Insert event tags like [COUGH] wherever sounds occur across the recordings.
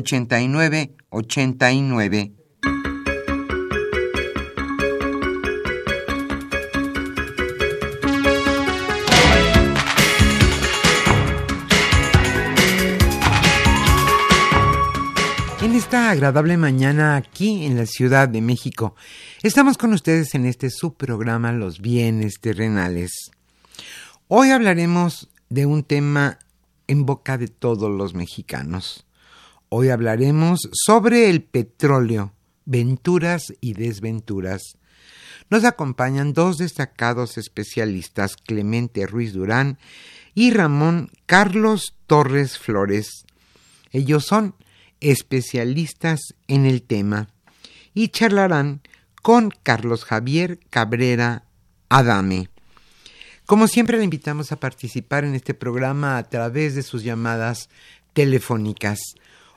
5536 8989. esta agradable mañana aquí en la Ciudad de México. Estamos con ustedes en este subprograma Los bienes terrenales. Hoy hablaremos de un tema en boca de todos los mexicanos. Hoy hablaremos sobre el petróleo, venturas y desventuras. Nos acompañan dos destacados especialistas, Clemente Ruiz Durán y Ramón Carlos Torres Flores. Ellos son especialistas en el tema y charlarán con Carlos Javier Cabrera Adame. Como siempre, le invitamos a participar en este programa a través de sus llamadas telefónicas.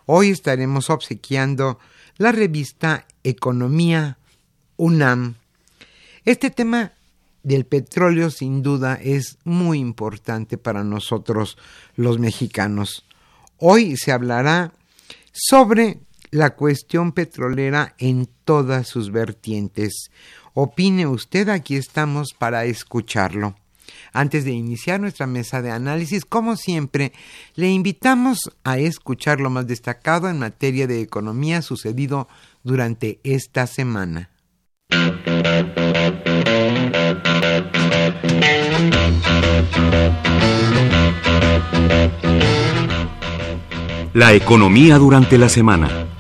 Hoy estaremos obsequiando la revista Economía UNAM. Este tema del petróleo sin duda es muy importante para nosotros los mexicanos. Hoy se hablará sobre la cuestión petrolera en todas sus vertientes. Opine usted, aquí estamos para escucharlo. Antes de iniciar nuestra mesa de análisis, como siempre, le invitamos a escuchar lo más destacado en materia de economía sucedido durante esta semana. La economía durante la semana.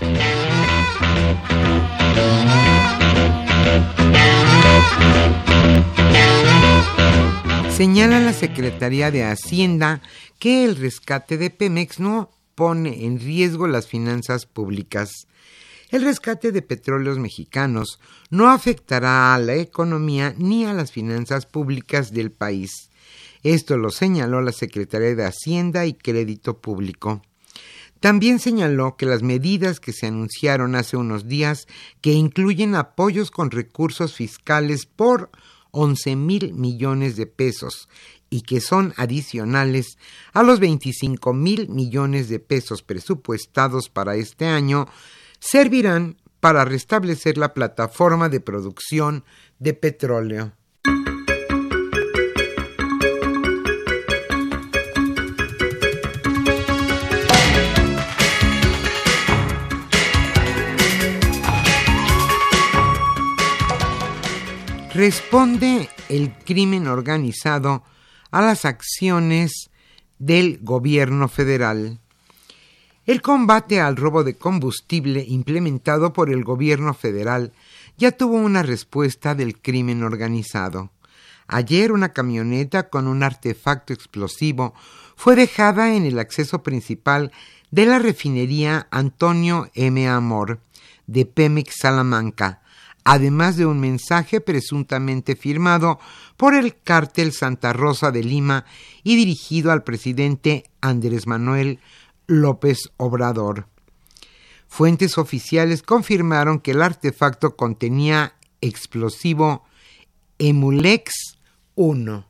Señala la Secretaría de Hacienda que el rescate de Pemex no pone en riesgo las finanzas públicas. El rescate de petróleos mexicanos no afectará a la economía ni a las finanzas públicas del país. Esto lo señaló la Secretaría de Hacienda y Crédito Público. También señaló que las medidas que se anunciaron hace unos días, que incluyen apoyos con recursos fiscales por 11 mil millones de pesos y que son adicionales a los 25 mil millones de pesos presupuestados para este año, servirán para restablecer la plataforma de producción de petróleo. Responde el crimen organizado a las acciones del gobierno federal. El combate al robo de combustible implementado por el gobierno federal ya tuvo una respuesta del crimen organizado. Ayer una camioneta con un artefacto explosivo fue dejada en el acceso principal de la refinería Antonio M. Amor de Pemex Salamanca, además de un mensaje presuntamente firmado por el cártel Santa Rosa de Lima y dirigido al presidente Andrés Manuel López Obrador. Fuentes oficiales confirmaron que el artefacto contenía explosivo Emulex 1.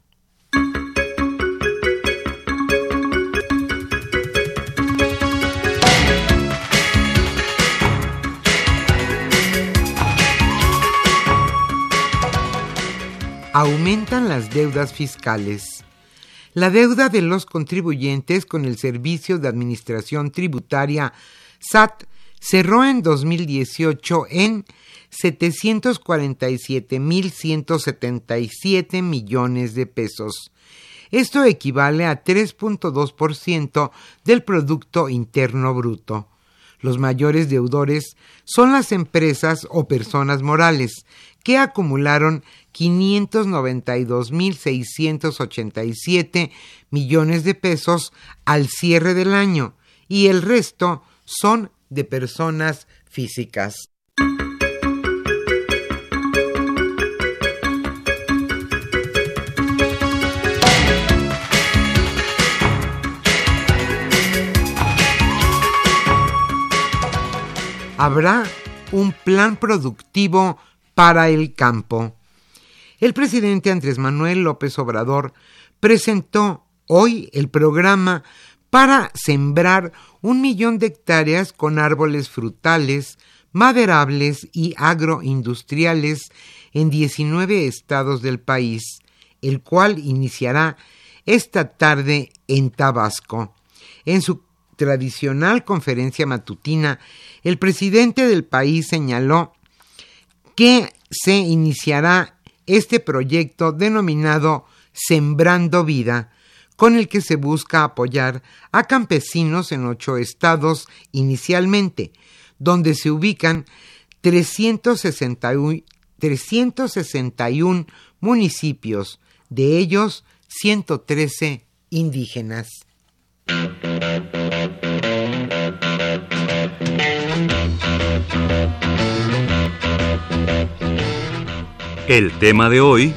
Aumentan las deudas fiscales. La deuda de los contribuyentes con el Servicio de Administración Tributaria SAT cerró en 2018 en 747.177 millones de pesos. Esto equivale a 3.2% del Producto Interno Bruto. Los mayores deudores son las empresas o personas morales, que acumularon 592.687 millones de pesos al cierre del año, y el resto son de personas físicas. Habrá un plan productivo para el campo. El presidente Andrés Manuel López Obrador presentó hoy el programa para sembrar un millón de hectáreas con árboles frutales, maderables y agroindustriales en 19 estados del país, el cual iniciará esta tarde en Tabasco. En su tradicional conferencia matutina, el presidente del país señaló que se iniciará este proyecto denominado Sembrando Vida, con el que se busca apoyar a campesinos en ocho estados inicialmente, donde se ubican 361, 361 municipios, de ellos 113 indígenas. El tema de hoy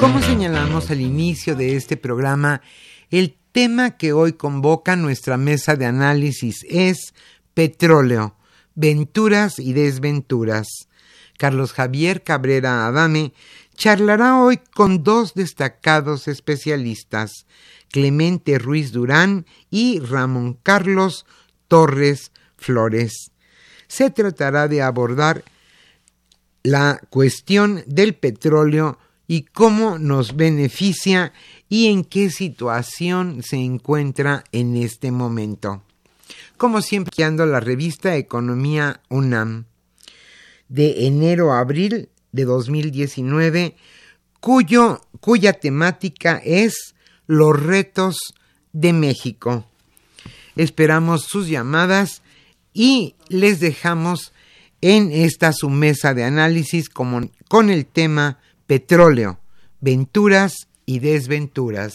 Como señalamos al inicio de este programa, el tema que hoy convoca nuestra mesa de análisis es petróleo, venturas y desventuras. Carlos Javier Cabrera Adame charlará hoy con dos destacados especialistas, Clemente Ruiz Durán y Ramón Carlos Torres Flores. Se tratará de abordar la cuestión del petróleo y cómo nos beneficia y en qué situación se encuentra en este momento. Como siempre, la revista Economía UNAM de enero a abril de 2019, cuyo, cuya temática es los retos de México. Esperamos sus llamadas y les dejamos en esta su mesa de análisis con el tema petróleo, venturas y desventuras.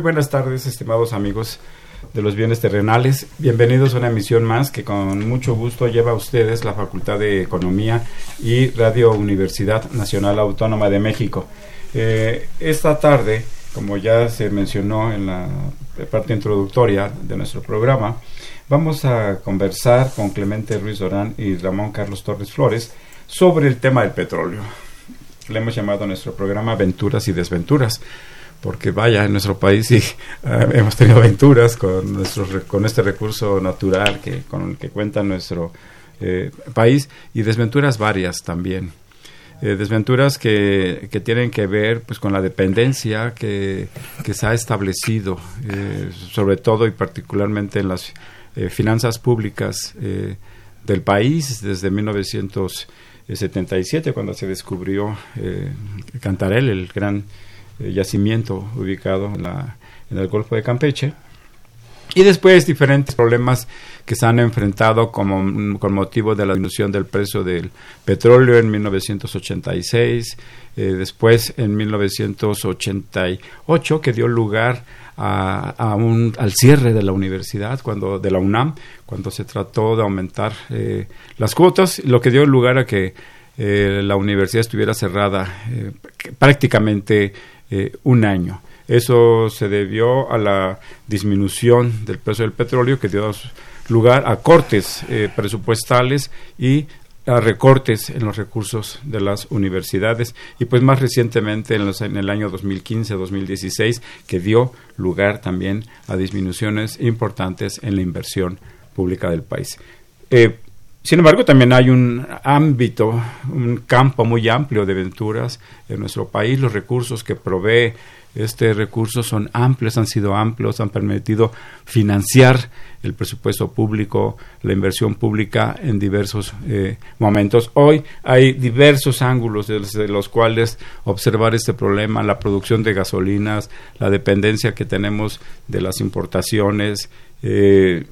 Muy buenas tardes, estimados amigos de los bienes terrenales. Bienvenidos a una emisión más que con mucho gusto lleva a ustedes la Facultad de Economía y Radio Universidad Nacional Autónoma de México. Eh, esta tarde, como ya se mencionó en la parte introductoria de nuestro programa, vamos a conversar con Clemente Ruiz Dorán y Ramón Carlos Torres Flores sobre el tema del petróleo. Le hemos llamado a nuestro programa Aventuras y Desventuras porque vaya, en nuestro país sí eh, [LAUGHS] hemos tenido aventuras con, nuestro, con este recurso natural que, con el que cuenta nuestro eh, país y desventuras varias también. Eh, desventuras que, que, tienen que ver pues con la dependencia que, que se ha establecido, sobre todo y particularmente en las finanzas públicas del país desde 1977, cuando se descubrió Cantarel, el gran eh, yacimiento ubicado en, la, en el Golfo de Campeche. Y después diferentes problemas que se han enfrentado como, con motivo de la disminución del precio del petróleo en 1986, eh, después en 1988 que dio lugar a, un, al cierre de la universidad, cuando de la UNAM, cuando se trató de aumentar eh, las cuotas, lo que dio lugar a que la universidad estuviera cerrada prácticamente eh, un año. Eso se debió a la disminución del precio del petróleo que dio lugar a cortes eh, presupuestales y a recortes en los recursos de las universidades y pues más recientemente en, los, en el año 2015-2016 que dio lugar también a disminuciones importantes en la inversión pública del país. Eh, sin embargo, también hay un ámbito, un campo muy amplio de aventuras en nuestro país. Los recursos que provee este recurso son amplios, han sido amplios, han permitido financiar el presupuesto público, la inversión pública en diversos eh, momentos. Hoy hay diversos ángulos desde los cuales observar este problema, la producción de gasolinas, la dependencia que tenemos de las importaciones, eh,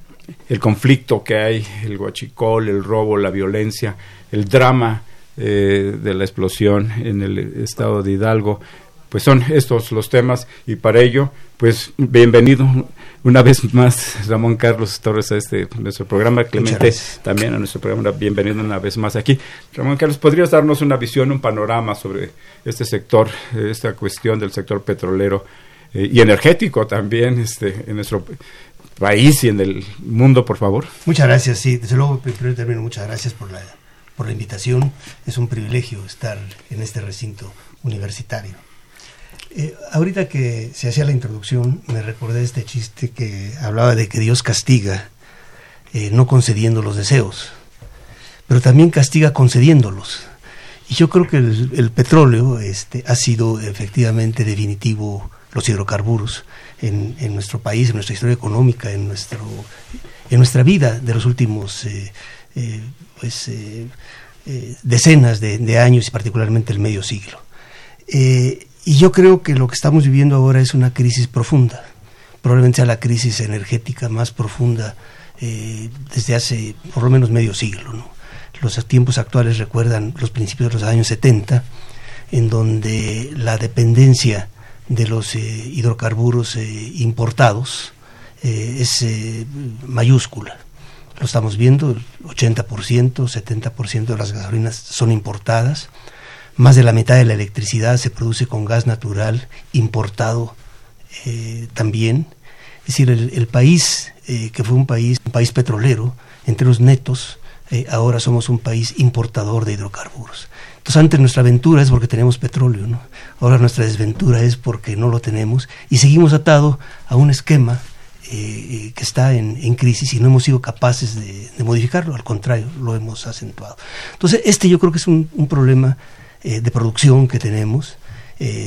el conflicto que hay, el guachicol, el robo, la violencia, el drama eh, de la explosión en el estado de Hidalgo, pues son estos los temas. Y para ello, pues bienvenido una vez más Ramón Carlos Torres a este nuestro programa, Clemente también a nuestro programa, bienvenido una vez más aquí. Ramón Carlos, ¿podrías darnos una visión, un panorama sobre este sector, esta cuestión del sector petrolero eh, y energético también este, en nuestro país y en el mundo, por favor. Muchas gracias, sí, desde luego, primero término, muchas gracias por la, por la invitación. Es un privilegio estar en este recinto universitario. Eh, ahorita que se hacía la introducción, me recordé este chiste que hablaba de que Dios castiga eh, no concediendo los deseos, pero también castiga concediéndolos. Y yo creo que el, el petróleo este, ha sido efectivamente definitivo, los hidrocarburos, en, nuestro país, en nuestra historia económica, en, nuestro, en nuestra vida de los últimos eh, eh, pues, eh, decenas de, años y particularmente el medio siglo. y yo creo que lo que estamos viviendo ahora es una crisis profunda, probablemente sea la crisis energética más profunda desde hace por lo menos medio siglo. Los tiempos actuales recuerdan los principios de los años 70, en donde la dependencia de los eh, hidrocarburos eh, importados eh, es mayúscula. Lo estamos viendo, el 80%, 70% de las gasolinas son importadas, más de la mitad de la electricidad se produce con gas natural importado también. Es decir, el, el país, que fue un país, un país petrolero, entre los netos, ahora somos un país importador de hidrocarburos. Entonces antes nuestra aventura es porque tenemos petróleo, ¿no? Ahora nuestra desventura es porque no lo tenemos y seguimos atados a un esquema eh, eh, que está en, crisis y no hemos sido capaces de, modificarlo, al contrario, lo hemos acentuado. Entonces este yo creo que es un, problema eh, de producción que tenemos.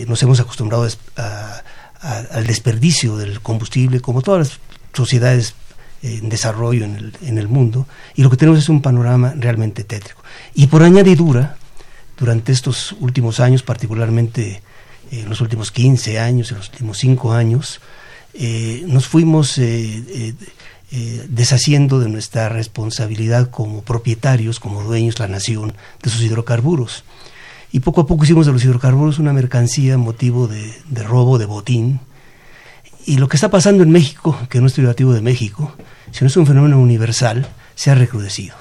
nos hemos acostumbrado al desperdicio del combustible, como todas las sociedades en desarrollo en el, en el mundo, y lo que tenemos es un panorama realmente tétrico. Y por añadidura, durante estos últimos años, particularmente en los últimos 15 años, en los últimos 5 años, eh, nos fuimos eh, eh, deshaciendo de nuestra responsabilidad como propietarios, como dueños, la nación, de sus hidrocarburos. Y poco a poco hicimos de los hidrocarburos una mercancía motivo de, de robo, de botín. Y lo que está pasando en México, que no es privativo de México, sino es un fenómeno universal, se ha recrudecido.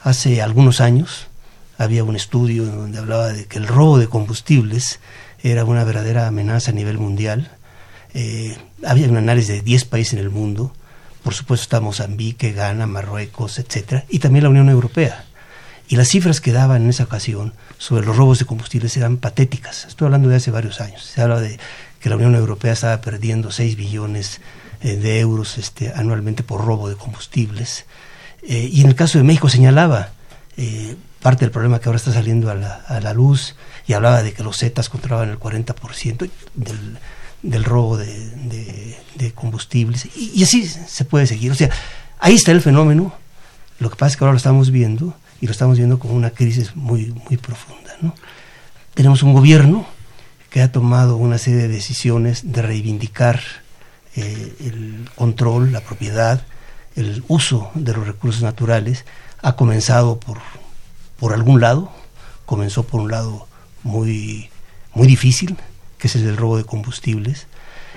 Hace algunos años había un estudio donde hablaba de que el robo de combustibles era una verdadera amenaza a nivel mundial. Eh, había un análisis de 10 países en el mundo, por supuesto está Mozambique, Ghana, Marruecos, etcétera, y también la Unión Europea. Y las cifras que daban en esa ocasión sobre los robos de combustibles eran patéticas. Estoy hablando de hace varios años. Se habla de que la Unión Europea estaba perdiendo 6 billones eh, de euros este, anualmente por robo de combustibles. Eh, y en el caso de México señalaba eh, parte del problema que ahora está saliendo a la, a la, luz y hablaba de que los Zetas controlaban el 40% del, del robo de, de, combustibles. Y, y, así se puede seguir. O sea, ahí está el fenómeno. Lo que pasa es que ahora lo estamos viendo y lo estamos viendo como una crisis muy, muy profunda. ¿no? Tenemos un gobierno que ha tomado una serie de decisiones de reivindicar eh, el control, la propiedad, el uso de los recursos naturales, ha comenzado por, por algún lado, comenzó por un lado muy, muy difícil, que es el del robo de combustibles,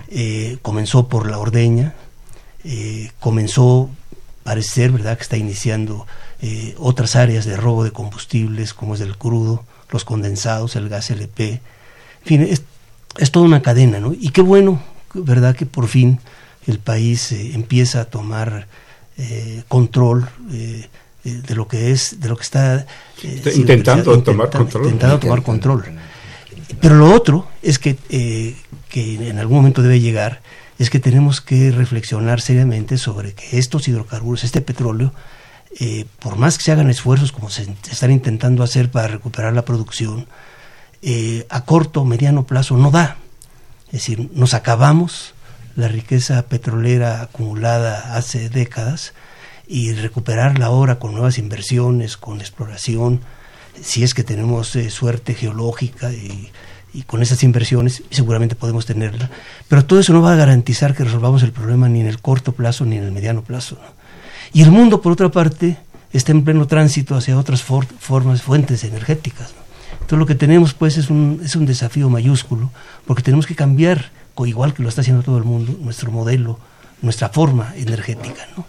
eh, comenzó por la ordeña, eh, comenzó, parece ser, ¿verdad?, que está iniciando otras áreas de robo de combustibles, como es el crudo, los condensados, el gas LP, fin, es, es toda una cadena, ¿no? Y qué bueno, ¿verdad?, que por fin el país eh, empieza a tomar eh, control eh, de lo que es, de lo que está, está intentando tomar control. Intentando tomar control. Pero lo otro es que, que en algún momento debe llegar, es que tenemos que reflexionar seriamente sobre que estos hidrocarburos, este petróleo, eh, por más que se hagan esfuerzos como se están intentando hacer para recuperar la producción, eh, a corto o mediano plazo no da. Es decir, nos acabamos la riqueza petrolera acumulada hace décadas y recuperarla ahora con nuevas inversiones, con exploración, si es que tenemos eh, suerte geológica y, con esas inversiones seguramente podemos tenerla, pero todo eso no va a garantizar que resolvamos el problema ni en el corto plazo ni en el mediano plazo. Y el mundo, por otra parte, está en pleno tránsito hacia otras for formas, fuentes energéticas. Entonces lo que tenemos pues es un, es un desafío mayúsculo, porque tenemos que cambiar, igual que lo está haciendo todo el mundo, nuestro modelo, nuestra forma energética. ¿no?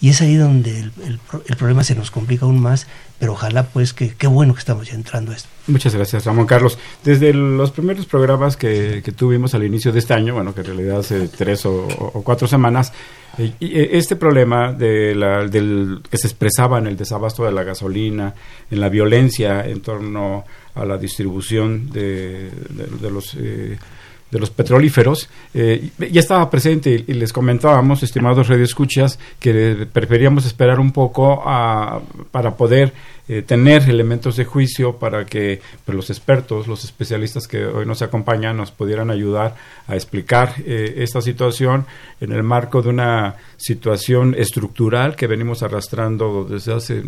Y es ahí donde el, el, el, problema se nos complica aún más, pero ojalá pues que qué bueno que estamos ya entrando a esto. Muchas gracias, Ramón Carlos. Desde los primeros programas que, que tuvimos al inicio de este año, bueno, que en realidad hace tres o, cuatro semanas, eh, este problema de la, del, que se expresaba en el desabasto de la gasolina, en la violencia en torno a la distribución de, de, de los... Eh, de los petrolíferos, eh, ya estaba presente y les comentábamos, estimados radioescuchas, que preferíamos esperar un poco a, para poder eh, tener elementos de juicio para que pues, los expertos, los especialistas que hoy nos acompañan nos pudieran ayudar a explicar eh, esta situación en el marco de una situación estructural que venimos arrastrando desde hace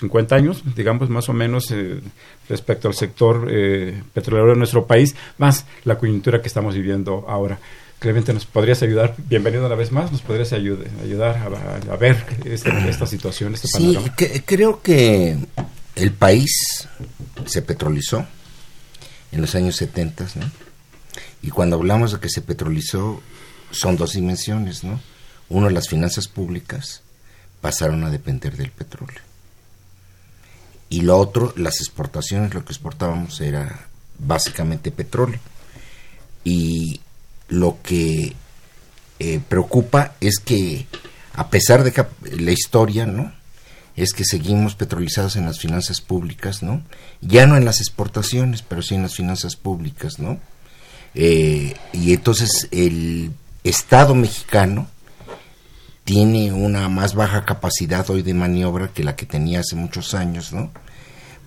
50 años, digamos más o menos, eh, respecto al sector eh, petrolero de nuestro país, más la coyuntura que estamos viviendo ahora. Clemente, ¿nos podrías ayudar? Bienvenido una vez más, ¿nos podrías ayudar a, a, ver este, esta situación, este sí, panorama? Que, creo que el país se petrolizó en los años 70, ¿no? Y cuando hablamos de que se petrolizó, son dos dimensiones, ¿no? Uno, las finanzas públicas pasaron a depender del petróleo y lo otro, las exportaciones, lo que exportábamos era básicamente petróleo. Y lo que eh, preocupa es que, a pesar de que la historia, ¿no? Es que seguimos petrolizados en las finanzas públicas, ¿no? Ya no en las exportaciones, pero sí en las finanzas públicas, ¿no? Eh, y entonces el Estado mexicano tiene una más baja capacidad hoy de maniobra que la que tenía hace muchos años, ¿no?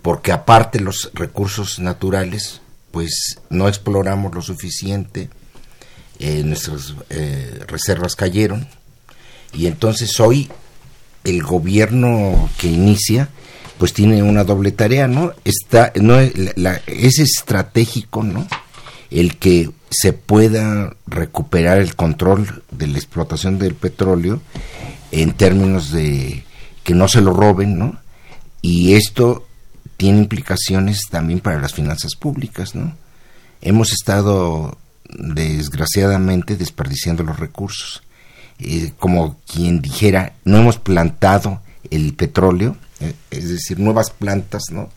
Porque aparte los recursos naturales, pues no exploramos lo suficiente, eh, nuestras reservas cayeron y entonces hoy el gobierno que inicia pues tiene una doble tarea, ¿no? Está, no es estratégico, ¿no? El que se pueda recuperar el control de la explotación del petróleo en términos de que no se lo roben, ¿no? Y esto tiene implicaciones también para las finanzas públicas, ¿no? Hemos estado desgraciadamente desperdiciando los recursos. Eh, como quien dijera, no hemos plantado el petróleo, eh, es decir, nuevas plantas, ¿no?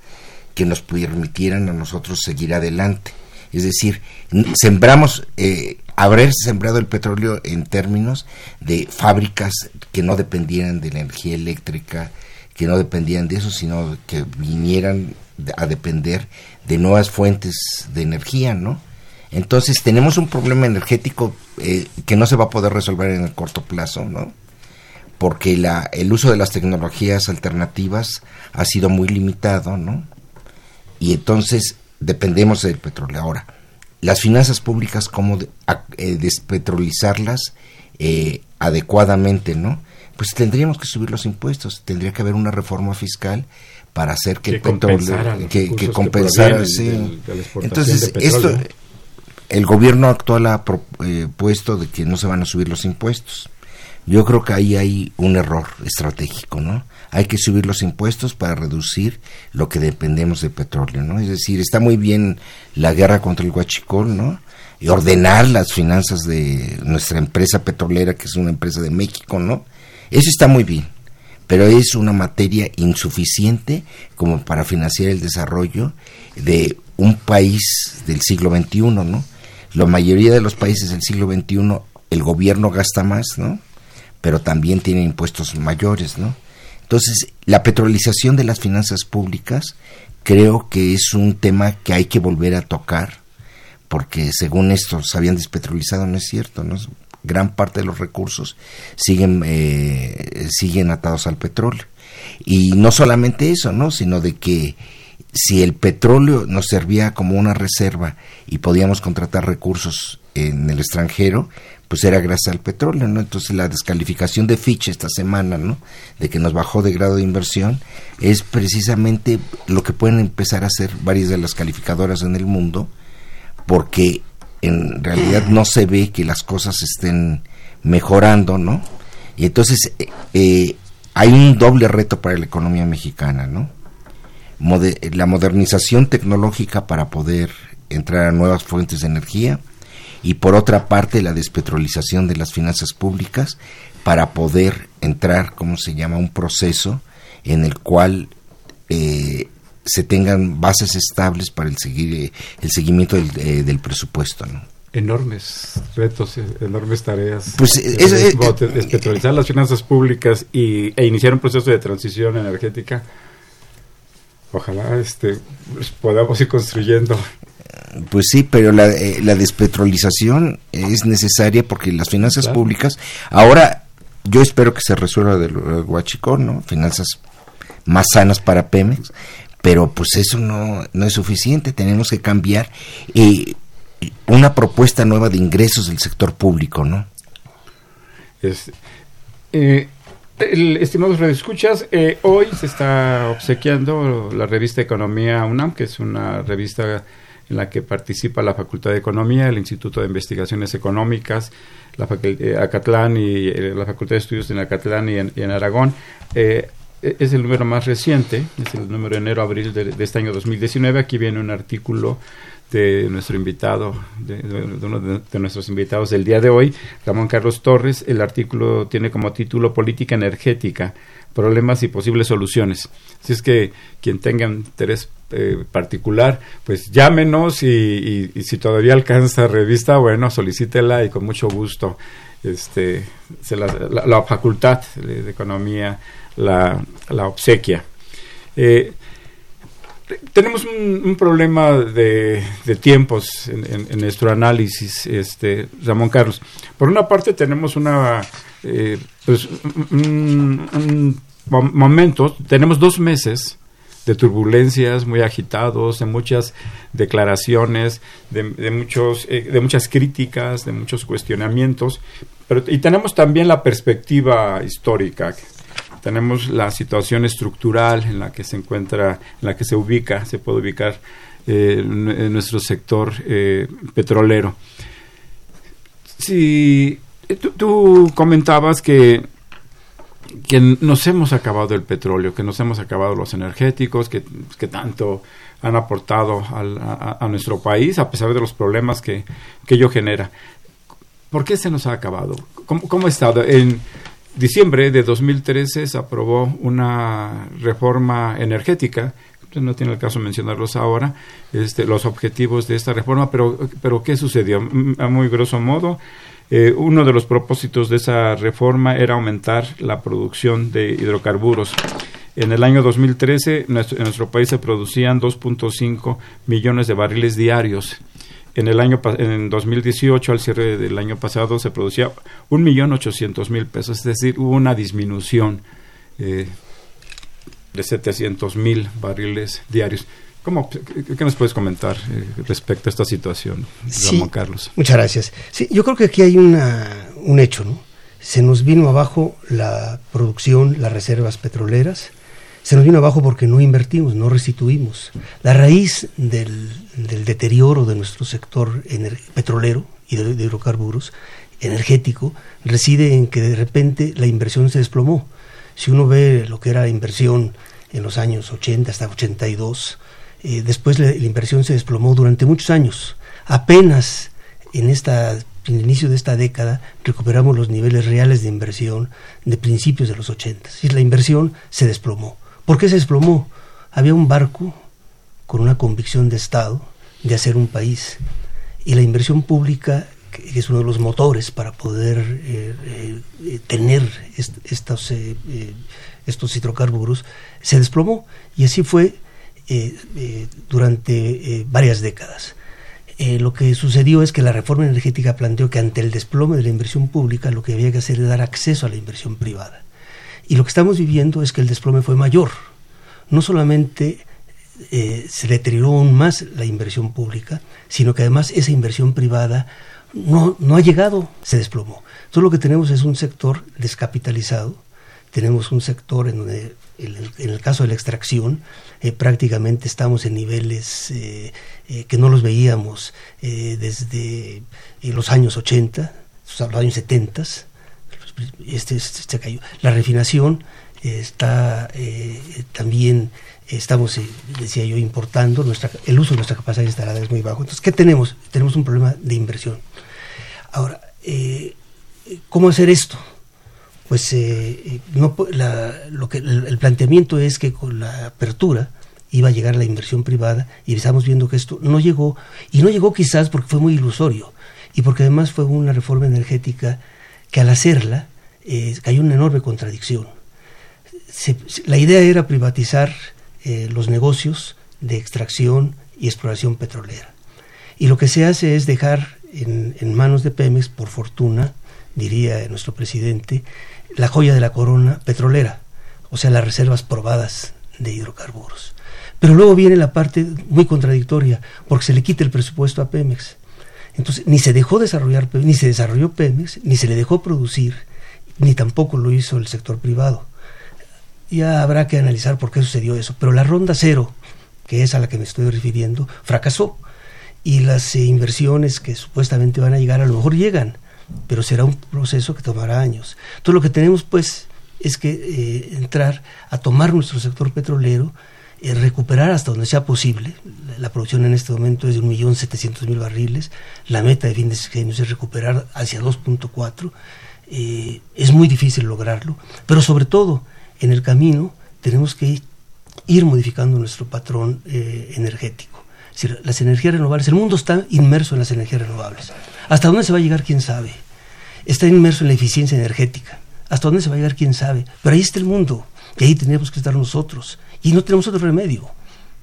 Que nos permitieran a nosotros seguir adelante. Es decir, sembramos, eh, haber sembrado el petróleo en términos de fábricas que no dependieran de la energía eléctrica, que no dependían de eso, sino que vinieran a depender de nuevas fuentes de energía, ¿no? Entonces tenemos un problema energético eh, que no se va a poder resolver en el corto plazo, ¿no? Porque la, el uso de las tecnologías alternativas ha sido muy limitado, ¿no? Y entonces dependemos del petróleo. Ahora, las finanzas públicas, ¿cómo eh, despetrolizarlas eh, adecuadamente, ¿no? Pues tendríamos que subir los impuestos, tendría que haber una reforma fiscal para hacer que, el petróleo, que, que compensara, Entonces, esto, el gobierno actual ha propuesto eh, de que no se van a subir los impuestos. Yo creo que ahí hay un error estratégico, ¿no? Hay que subir los impuestos para reducir lo que dependemos de petróleo, ¿no? Es decir, está muy bien la guerra contra el huachicol, ¿no? Y ordenar las finanzas de nuestra empresa petrolera, que es una empresa de México, ¿no? Eso está muy bien, pero es una materia insuficiente como para financiar el desarrollo de un país del siglo XXI, ¿no? La mayoría de los países del siglo XXI, el gobierno gasta más, ¿no? Pero también tiene impuestos mayores, ¿no? Entonces, la petrolización de las finanzas públicas creo que es un tema que hay que volver a tocar, porque según esto se habían despetrolizado, no es cierto, ¿no? gran parte de los recursos siguen, eh, siguen atados al petróleo. Y no solamente eso, ¿no? sino de que si el petróleo nos servía como una reserva y podíamos contratar recursos en el extranjero, pues era gracias al petróleo, ¿no? Entonces la descalificación de Fitch esta semana, ¿no? De que nos bajó de grado de inversión, es precisamente lo que pueden empezar a hacer varias de las calificadoras en el mundo, porque en realidad no se ve que las cosas estén mejorando, ¿no? Y entonces eh, eh, hay un doble reto para la economía mexicana, ¿no? la modernización tecnológica para poder entrar a nuevas fuentes de energía y por otra parte la despetrolización de las finanzas públicas para poder entrar, ¿cómo se llama?, un proceso en el cual eh, se tengan bases estables para el, seguir, el seguimiento del, eh, del presupuesto. ¿no? Enormes retos, enormes tareas. Pues eh, despetrolizar las finanzas públicas y, e iniciar un proceso de transición energética. Ojalá este, pues, podamos ir construyendo. Pues sí, pero la, eh, la despetrolización es necesaria porque las finanzas públicas, ahora yo espero que se resuelva del huachicón, ¿no? Finanzas más sanas para Pemex, pero pues eso no, no es suficiente, tenemos que cambiar eh, una propuesta nueva de ingresos del sector público, ¿no? Es, eh, estimados redescuchas, eh, hoy se está obsequiando la revista Economía UNAM, que es una revista en la que participa la Facultad de Economía, el Instituto de Investigaciones Económicas, la eh, Acatlán y la Facultad de Estudios en Acatlán y en, y en Aragón. E-, es el número más reciente, es el número de enero-abril de, este año 2019. Aquí viene un artículo de nuestro invitado, de, uno de, nuestros invitados del día de hoy, Ramón Carlos Torres. El artículo tiene como título Política Energética, Problemas y Posibles Soluciones. Así es que quien tenga interés eh, particular, pues llámenos y, si todavía alcanza revista, bueno, solicítela y con mucho gusto este, la, facultad de Economía la, obsequia. Eh, tenemos un, problema de, de tiempos en, nuestro análisis, este, Ramón Carlos. Por una parte tenemos una, eh, pues, un, momento, tenemos dos meses de turbulencias, muy agitados, de muchas declaraciones, de, muchos, eh, de muchas críticas, de muchos cuestionamientos, pero, y tenemos también la perspectiva histórica, tenemos la situación estructural en la que se encuentra, en la que se ubica, se puede ubicar eh, en nuestro sector eh, petrolero. Si tú comentabas que que nos hemos acabado el petróleo, que nos hemos acabado los energéticos, que, que tanto han aportado a, nuestro país, a pesar de los problemas que, que ello genera. ¿Por qué se nos ha acabado? ¿Cómo, cómo ha estado? En diciembre de 2013 se aprobó una reforma energética no tiene el caso mencionarlos ahora, este, los objetivos de esta reforma, pero, pero ¿qué sucedió? A muy grosso modo, eh, uno de los propósitos de esa reforma era aumentar la producción de hidrocarburos. En el año 2013 en nuestro país se producían 2.5 millones de barriles diarios. En el año en 2018 al cierre del año pasado se producía 1.800.000 pesos, es decir, hubo una disminución eh, de 700.000 barriles diarios. ¿Cómo, qué, nos puedes comentar eh, respecto a esta situación, Ramón Carlos? Muchas gracias. Sí, yo creo que aquí hay una, un hecho, ¿no? Se nos vino abajo la producción, las reservas petroleras, se nos vino abajo porque no invertimos, no restituimos. La raíz del, del deterioro de nuestro sector petrolero y de, de hidrocarburos energético reside en que de repente la inversión se desplomó. Si uno ve lo que era la inversión en los años 80 hasta 82, eh, después la, inversión se desplomó durante muchos años. Apenas en, esta, el inicio de esta década recuperamos los niveles reales de inversión de principios de los 80. Y la inversión se desplomó. ¿Por qué se desplomó? Había un barco con una convicción de Estado de hacer un país y la inversión pública que es uno de los motores para poder eh, eh, tener estos, estos hidrocarburos, se desplomó. Y así fue durante eh, varias décadas. lo que sucedió es que la reforma energética planteó que ante el desplome de la inversión pública lo que había que hacer era dar acceso a la inversión privada. Y lo que estamos viviendo es que el desplome fue mayor. No solamente se deterioró aún más la inversión pública, sino que además esa inversión privada no, no ha llegado, se desplomó. Entonces lo que tenemos es un sector descapitalizado, tenemos un sector en donde, en el caso de la extracción, eh, prácticamente estamos en niveles eh, eh, que no los veíamos desde los años 80, los años 70. Este, este cayó. La refinación está también estamos, decía yo, importando, nuestra, el uso de nuestra capacidad instalada es muy bajo. Entonces, ¿qué tenemos? Tenemos un problema de inversión. Ahora, ¿cómo hacer esto? Pues eh, eh, no, lo que, el, planteamiento es que con la apertura iba a llegar la inversión privada y estamos viendo que esto no llegó y no llegó quizás porque fue muy ilusorio y porque además fue una reforma energética que al hacerla eh, cayó una enorme contradicción. la idea era privatizar los negocios de extracción y exploración petrolera y lo que se hace es dejar en, en manos de Pemex, por fortuna, diría nuestro presidente, la joya de la corona petrolera, o sea, las reservas probadas de hidrocarburos. Pero luego viene la parte muy contradictoria, porque se le quita el presupuesto a Pemex. Entonces, ni se dejó desarrollar, ni se desarrolló Pemex, ni se le dejó producir, ni tampoco lo hizo el sector privado. Ya habrá que analizar por qué sucedió eso. Pero la ronda cero, que es a la que me estoy refiriendo, fracasó. Y las eh, inversiones que supuestamente van a llegar, a lo mejor llegan, pero será un proceso que tomará años. Entonces lo que tenemos pues es que eh, entrar a tomar nuestro sector petrolero, eh, recuperar hasta donde sea posible. La, producción en este momento es de 1.700.000 barriles, la meta de fin de sexenio es recuperar hacia 2.4. Eh, es muy difícil lograrlo, pero sobre todo en el camino tenemos que ir modificando nuestro patrón energético. Es decir, las energías renovables, el mundo está inmerso en las energías renovables. ¿Hasta dónde se va a llegar? ¿Quién sabe? Está inmerso en la eficiencia energética. ¿Hasta dónde se va a llegar? ¿Quién sabe? Pero ahí está el mundo y ahí tenemos que estar nosotros. Y no tenemos otro remedio.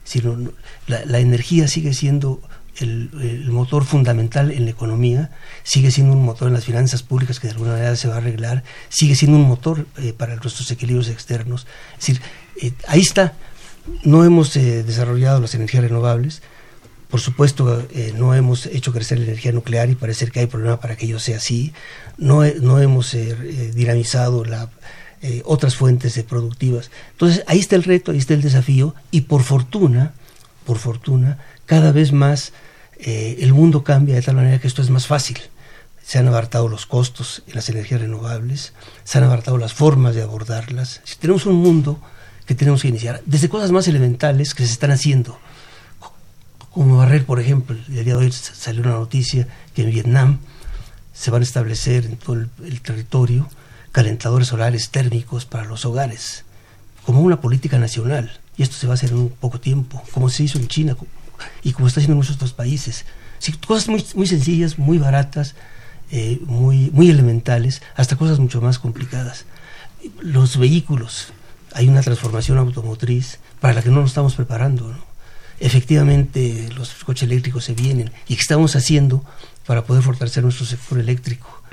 Sino, la, energía sigue siendo el, motor fundamental en la economía, sigue siendo un motor en las finanzas públicas que de alguna manera se va a arreglar, sigue siendo un motor eh, para nuestros equilibrios externos. Es decir, eh, ahí está. no hemos eh, desarrollado las energías renovables. Por supuesto, eh, no hemos hecho crecer la energía nuclear y parece que hay problema para que ello sea así. No, no hemos dinamizado la, otras fuentes productivas. Entonces, ahí está el reto, ahí está el desafío y por fortuna, por fortuna, cada vez más el mundo cambia de tal manera que esto es más fácil se han abartado los costos en las energías renovables, se han abartado las formas de abordarlas. Si tenemos un mundo que tenemos que iniciar, desde cosas más elementales que se están haciendo, como barrer, por ejemplo, el día de hoy salió una noticia que en Vietnam se van a establecer en todo el, territorio calentadores solares térmicos para los hogares, como una política nacional. Y esto se va a hacer en un poco tiempo, como se hizo en China y como está haciendo en muchos otros países. cosas muy, muy sencillas, muy baratas, eh, muy, muy elementales hasta cosas mucho más complicadas. Los vehículos, hay una transformación automotriz para la que no nos estamos preparando. Efectivamente, los coches eléctricos se vienen y qué estamos haciendo para poder fortalecer nuestro sector eléctrico,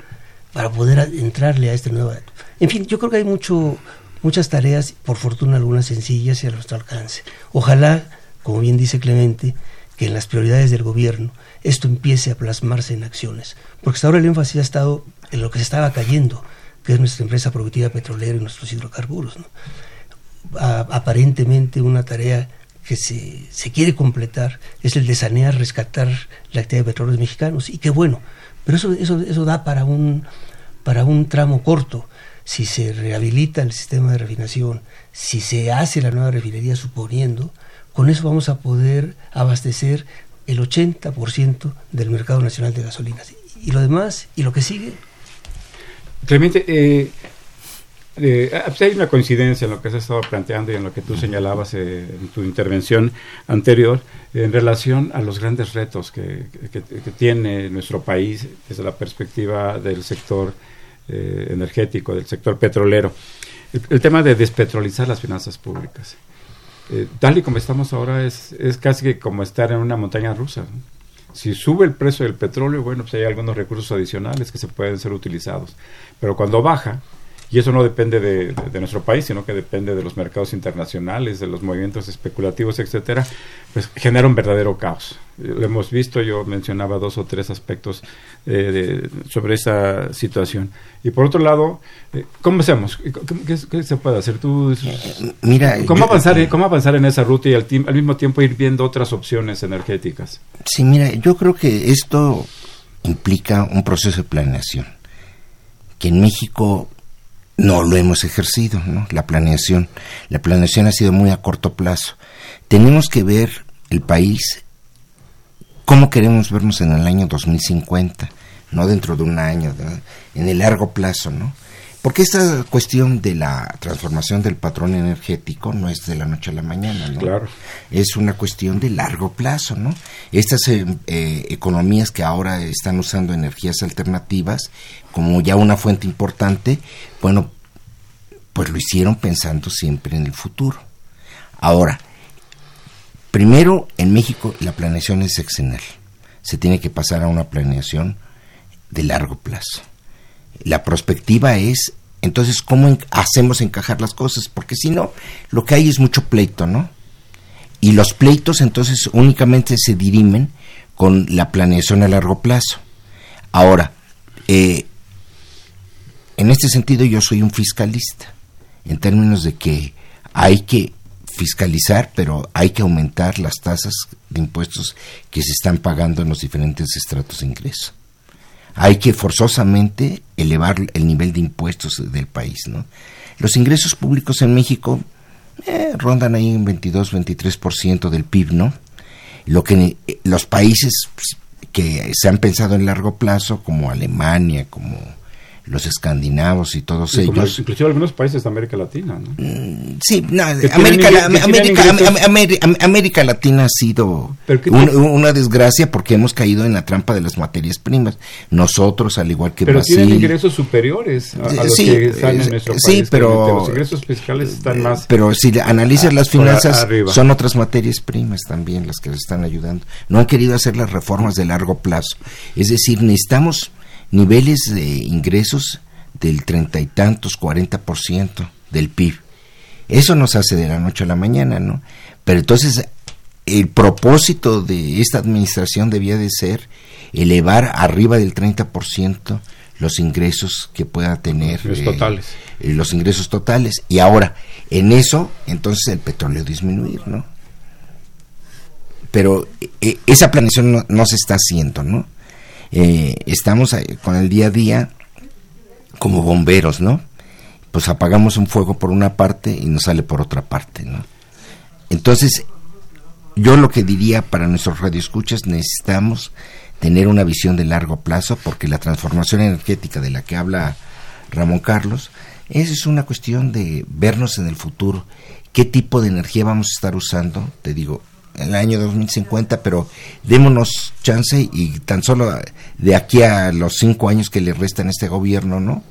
para poder entrarle a este nuevo... En fin, yo creo que hay mucho, muchas tareas, por fortuna algunas sencillas y a nuestro alcance. Ojalá, como bien dice Clemente, que en las prioridades del gobierno esto empiece a plasmarse en acciones. Porque hasta ahora el énfasis ha estado en lo que se estaba cayendo, que es nuestra empresa productiva petrolera y nuestros hidrocarburos. aparentemente una tarea que se, se, quiere completar es el de sanear, rescatar la actividad de petróleos mexicanos. Y qué bueno, pero eso, eso, eso da para un, para un tramo corto. Si se rehabilita el sistema de refinación, si se hace la nueva refinería suponiendo, con eso vamos a poder abastecer el 80% del mercado nacional de gasolinas. Y lo demás, y lo que sigue. Clemente, eh, eh, ah, pues hay una coincidencia en lo que has estado planteando y en lo que tú señalabas eh, en tu intervención anterior en relación a los grandes retos que, tiene nuestro país desde la perspectiva del sector energético, del sector petrolero. el, tema de despetrolizar las finanzas públicas. Eh, tal y como estamos ahora es, es casi como estar en una montaña rusa. Si sube el precio del petróleo, bueno, pues hay algunos recursos adicionales que se pueden ser utilizados. Pero cuando baja, y eso no depende de, nuestro país, sino que depende de los mercados internacionales, de los movimientos especulativos, etcétera, pues genera un verdadero caos. Lo hemos visto, yo mencionaba dos o tres aspectos eh, sobre esa situación. Y por otro lado, eh, ¿cómo hacemos? ¿Qué, se puede hacer? Tú, eh, Mira, ¿cómo, avanzar, ¿Cómo avanzar en esa ruta y al, al mismo tiempo ir viendo otras opciones energéticas? Sí, mira, yo creo que esto implica un proceso de planeación que en México no lo hemos ejercido, ¿no? La planeación, la planeación ha sido muy a corto plazo. Tenemos que ver el país cómo queremos vernos en el año 2050, no dentro de un año, en el largo plazo, ¿no? Porque esta cuestión de la transformación del patrón energético no es de la noche a la mañana, ¿no? Claro. Es una cuestión de largo plazo, ¿no? Estas eh, eh, economías que ahora están usando energías alternativas como ya una fuente importante, bueno, pues lo hicieron pensando siempre en el futuro. Ahora, primero en México la planeación es sexenal. Se tiene que pasar a una planeación de largo plazo la perspectiva es entonces cómo hacemos encajar las cosas, porque si no, lo que hay es mucho pleito, ¿no? Y los pleitos entonces únicamente se dirimen con la planeación a largo plazo. Ahora, eh, en este sentido yo soy un fiscalista, en términos de que hay que fiscalizar, pero hay que aumentar las tasas de impuestos que se están pagando en los diferentes estratos de ingreso hay que forzosamente elevar el nivel de impuestos del país. ¿no? Los ingresos públicos en México eh, rondan ahí un 22-23% del PIB, ¿no? Lo que eh, los países pues, que se han pensado en largo plazo, como Alemania, como los escandinavos y todos ellos. Inclusive algunos países de América Latina, ¿no? Mm, sí, América, Latina ha sido una desgracia porque hemos caído en la trampa de las materias primas. Nosotros, al igual que pero tienen ingresos superiores a, los que están en nuestro país. Sí, pero... Los ingresos fiscales están más... Pero si analizas las finanzas, son otras materias primas también las que les están ayudando. No han querido hacer las reformas de largo plazo. Es decir, necesitamos niveles de ingresos del treinta y tantos, cuarenta por ciento del PIB. Eso nos hace de la noche a la mañana, ¿no? Pero entonces el propósito de esta administración debía de ser elevar arriba del 30% los ingresos que pueda tener. Los totales. Eh, los ingresos totales. Y ahora, en eso, entonces el petróleo disminuir, ¿no? Pero eh, esa planeación no, se está haciendo, ¿no? Eh, estamos con el día a día como bomberos, ¿no? Pues apagamos un fuego por una parte y nos sale por otra parte, ¿no? Entonces, yo lo que diría para nuestros radioescuchas, necesitamos tener una visión de largo plazo porque la transformación energética de la que habla Ramón Carlos, es una cuestión de vernos en el futuro, qué tipo de energía vamos a estar usando, te digo, el año 2050, pero démonos chance y tan solo de aquí a los cinco años que le restan a este gobierno, ¿no?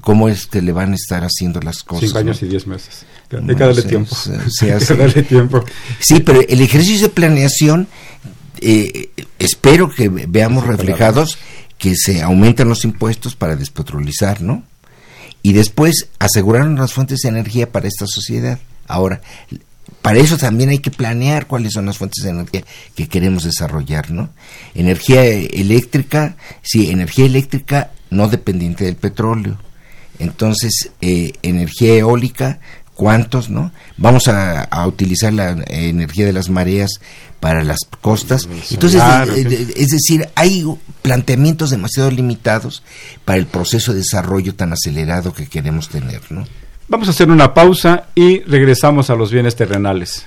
¿Cómo es que le van a estar haciendo las cosas? Cinco años y diez meses. Hay que darle tiempo. [LAUGHS] tiempo. Sí, pero el ejercicio de planeación, eh, espero que veamos reflejados que se aumentan los impuestos para despetrolizar, ¿no? Y después asegurar las fuentes de energía para esta sociedad. Ahora, para eso también hay que planear cuáles son las fuentes de energía que queremos desarrollar, ¿no? Energía eléctrica, sí, energía eléctrica no dependiente del petróleo. Entonces, eh, energía eólica, ¿cuántos, no? Vamos a, utilizar la energía de las mareas para las costas. Entonces, es decir, hay planteamientos demasiado limitados para el proceso de desarrollo tan acelerado que queremos tener, ¿no? Vamos a hacer una pausa y regresamos a los bienes terrenales.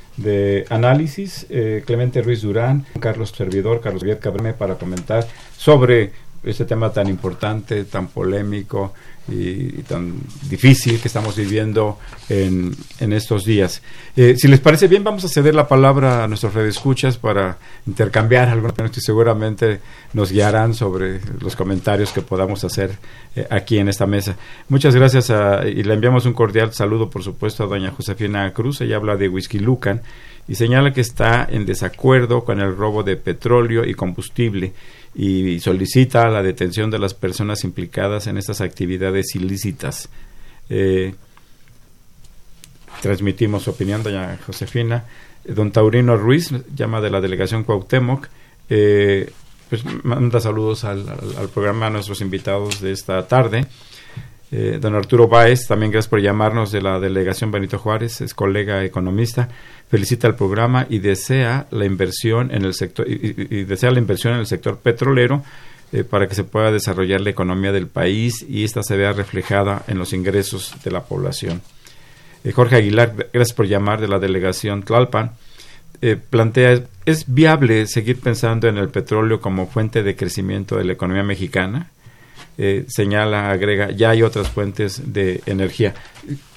de análisis, eh, Clemente Ruiz Durán, Carlos Servidor, Carlos Javier Cabreme, para comentar sobre este tema tan importante, tan polémico y, tan difícil que estamos viviendo en, en estos días. Eh, si les parece bien, vamos a ceder la palabra a nuestros redescuchas para intercambiar algunos y seguramente nos guiarán sobre los comentarios que podamos hacer eh, aquí en esta mesa. Muchas gracias y le enviamos un cordial saludo, por supuesto, a doña Josefina Cruz. Ella habla de Whisky Lucan y señala que está en desacuerdo con el robo de petróleo y combustible y solicita la detención de las personas implicadas en estas actividades ilícitas. Eh, transmitimos su opinión, doña Josefina. Don Taurino Ruiz, llama de la delegación Cuauhtémoc, eh, pues manda saludos al, programa a nuestros invitados de esta tarde. Eh, don Arturo Báez, también gracias por llamarnos de la delegación Benito Juárez, es colega economista felicita el programa y desea la inversión en el sector y, desea la inversión en el sector petrolero eh, para que se pueda desarrollar la economía del país y esta se vea reflejada en los ingresos de la población. Eh, Jorge Aguilar, gracias por llamar de la delegación Tlalpan. Plantea, ¿es viable seguir pensando en el petróleo como fuente de crecimiento de la economía mexicana? Eh, señala, agrega, ya hay otras fuentes de energía.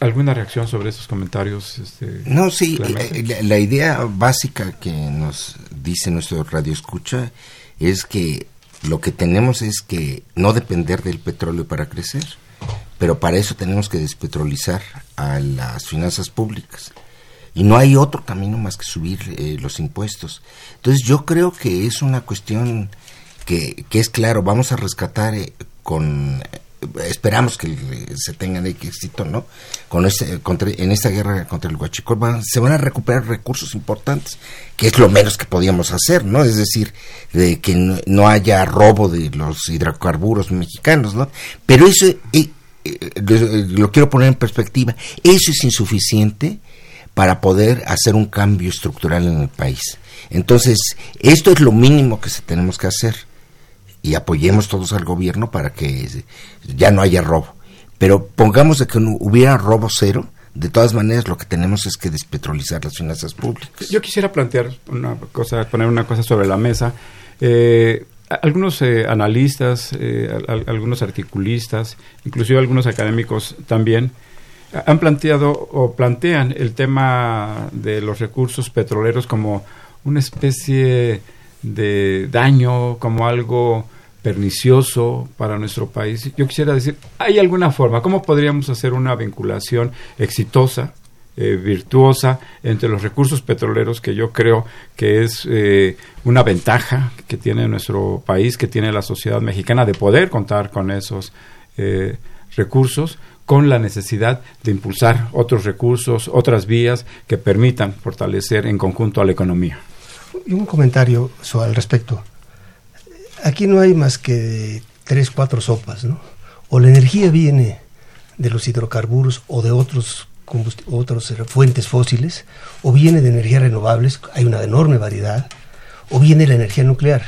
¿Alguna reacción sobre esos comentarios? Este, no, sí, la, la, idea básica que nos dice nuestro radio escucha es que lo que tenemos es que no depender del petróleo para crecer, pero para eso tenemos que despetrolizar a las finanzas públicas. Y no hay otro camino más que subir eh, los impuestos. Entonces yo creo que es una cuestión que, que es claro, vamos a rescatar eh, con esperamos que se tengan éxito, ¿no? Con este, contra, en esta guerra contra el huachicol se van a recuperar recursos importantes, que es lo menos que podíamos hacer, ¿no? Es decir, de que no, haya robo de los hidrocarburos mexicanos, ¿no? Pero eso, eh, lo quiero poner en perspectiva, eso es insuficiente para poder hacer un cambio estructural en el país. Entonces, esto es lo mínimo que tenemos que hacer y apoyemos todos al gobierno para que ya no haya robo. Pero pongamos de que no hubiera robo cero, de todas maneras lo que tenemos es que despetrolizar las finanzas públicas. Yo quisiera plantear una cosa, poner una cosa sobre la mesa. Eh, algunos eh, analistas, eh, algunos articulistas, inclusive algunos académicos también, han planteado o plantean el tema de los recursos petroleros como una especie de daño, como algo pernicioso para nuestro país. Yo quisiera decir, ¿hay alguna forma? ¿Cómo podríamos hacer una vinculación exitosa, eh, virtuosa entre los recursos petroleros, que yo creo que es eh, una ventaja que tiene nuestro país, que tiene la sociedad mexicana, de poder contar con esos eh, recursos? con la necesidad de impulsar otros recursos, otras vías que permitan fortalecer en conjunto a la economía. Y un comentario al respecto aquí no hay más que tres, cuatro sopas, ¿no? O la energía viene de los hidrocarburos o de otros otras fuentes fósiles, o viene de energías renovables, hay una enorme variedad, o viene la energía nuclear,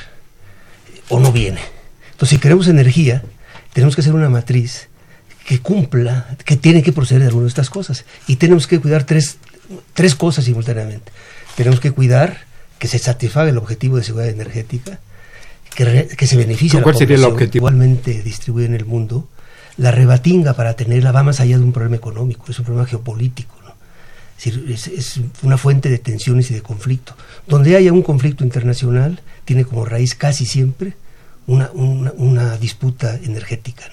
o no viene. Entonces, si queremos energía, tenemos que hacer una matriz que cumpla, que tiene que proceder de alguna de estas cosas. Y tenemos que cuidar tres, tres cosas simultáneamente. Tenemos que cuidar que se satisfaga el objetivo de seguridad energética, que, se beneficia ¿Cuál la el objetivo? igualmente distribuida en el mundo, la rebatinga para tenerla va más allá de un problema económico, es un problema geopolítico. Es, una fuente de tensiones y de conflicto. Donde haya un conflicto internacional, tiene como raíz casi siempre una, una, disputa energética.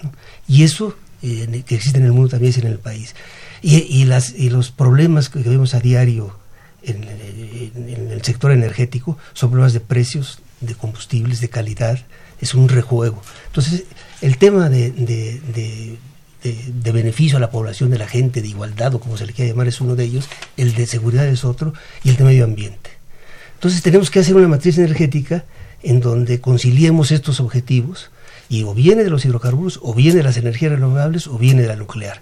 Y eso eh, que existe en el mundo también es en el país. Y, y, las, y los problemas que vemos a diario en, en, el sector energético son problemas de precios, de combustibles de calidad, es un rejuego. Entonces, el tema de, de, de, beneficio a la población, de la gente, de igualdad o como se le quiera llamar, es uno de ellos, el de seguridad es otro y el de medio ambiente. Entonces, tenemos que hacer una matriz energética en donde conciliemos estos objetivos y o viene de los hidrocarburos, o viene de las energías renovables, o viene de la nuclear.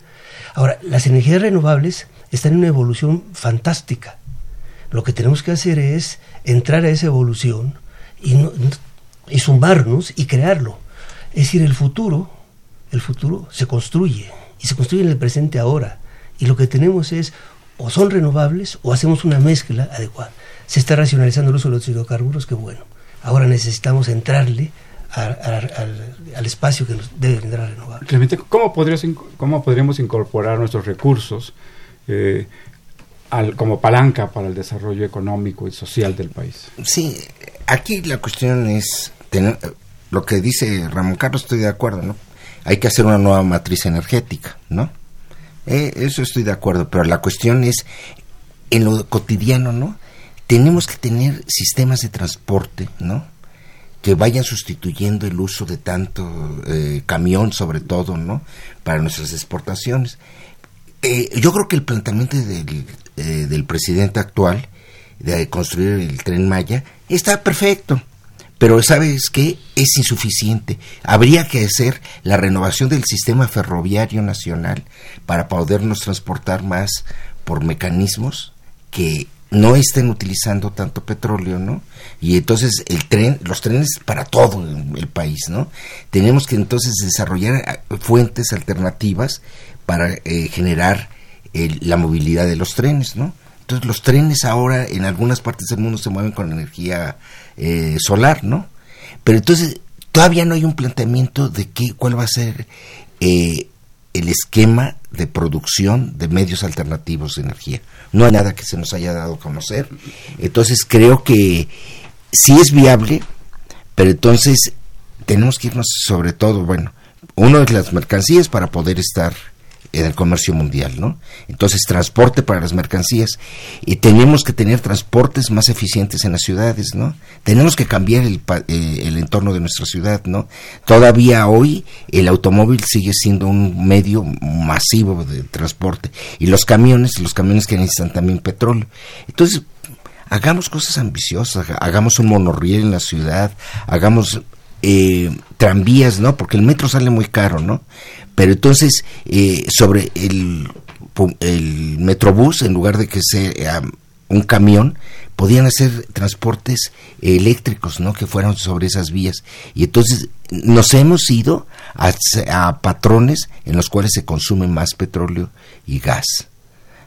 Ahora, las energías renovables están en una evolución fantástica. Lo que tenemos que hacer es entrar a esa evolución y, no, y zumbarnos y crearlo. Es decir, el futuro, el futuro se construye y se construye en el presente ahora. Y lo que tenemos es o son renovables o hacemos una mezcla adecuada. Se está racionalizando el uso de los hidrocarburos, que bueno. Ahora necesitamos entrarle al, espacio que nos debe brindar renovables. ¿cómo, ¿cómo podríamos incorporar nuestros recursos eh, como palanca para el desarrollo económico y social del país. Sí, aquí la cuestión es tener, lo que dice Ramón Carlos, estoy de acuerdo, ¿no? Hay que hacer una nueva matriz energética, ¿no? Eh, eso estoy de acuerdo, pero la cuestión es, en lo cotidiano, ¿no? Tenemos que tener sistemas de transporte, ¿no? Que vayan sustituyendo el uso de tanto eh, camión, sobre todo, ¿no? Para nuestras exportaciones. Eh, yo creo que el planteamiento del, eh, del presidente actual de construir el tren Maya está perfecto. Pero sabes que es insuficiente. Habría que hacer la renovación del sistema ferroviario nacional para podernos transportar más por mecanismos que no estén utilizando tanto petróleo, ¿no? Y entonces el tren, los trenes para todo el país, ¿no? Tenemos que entonces desarrollar eh, fuentes alternativas para eh, generar la movilidad de los trenes, ¿no? Entonces los trenes ahora en algunas partes del mundo se mueven con energía eh, solar, ¿no? Pero entonces todavía no hay un planteamiento de qué, cuál va a ser eh, el esquema de producción de medios alternativos de energía. No hay nada que se nos haya dado a conocer. Entonces creo que sí es viable, pero entonces tenemos que irnos sobre todo, bueno, uno es las mercancías para poder estar en el comercio mundial, ¿no? Entonces, transporte para las mercancías. Y tenemos que tener transportes más eficientes en las ciudades, ¿no? Tenemos que cambiar el, eh, el entorno de nuestra ciudad, ¿no? Todavía hoy el automóvil sigue siendo un medio masivo de transporte. Y los camiones, los camiones que necesitan también petróleo. Entonces, hagamos cosas ambiciosas, hagamos un monorriel en la ciudad, hagamos eh, tranvías, ¿no? Porque el metro sale muy caro, ¿no? Pero entonces, eh, sobre el, el metrobús, en lugar de que sea un camión, podían hacer transportes eléctricos, ¿no? Que fueran sobre esas vías. Y entonces nos hemos ido a, a patrones en los cuales se consume más petróleo y gas.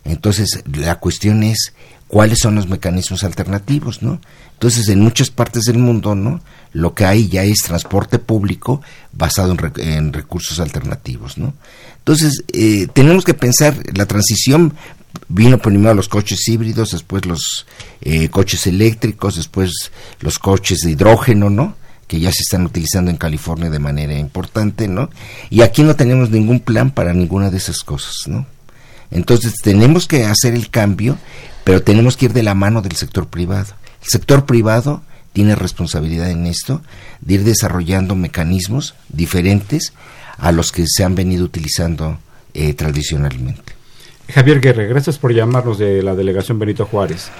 Entonces, la cuestión es cuáles son los mecanismos alternativos, ¿no? Entonces, en muchas partes del mundo, ¿no? Lo que hay ya es transporte público basado en, recursos alternativos, ¿no? Entonces, eh, tenemos que pensar, la transición vino primero los coches híbridos, después los eh, coches eléctricos, después los coches de hidrógeno, ¿no? que ya se están utilizando en California de manera importante, ¿no? Y aquí no tenemos ningún plan para ninguna de esas cosas, ¿no? Entonces tenemos que hacer el cambio, pero tenemos que ir de la mano del sector privado. El sector privado tiene responsabilidad en esto de ir desarrollando mecanismos diferentes a los que se han venido utilizando eh, tradicionalmente. Javier Guerre, gracias por llamarnos de la delegación Benito Juárez.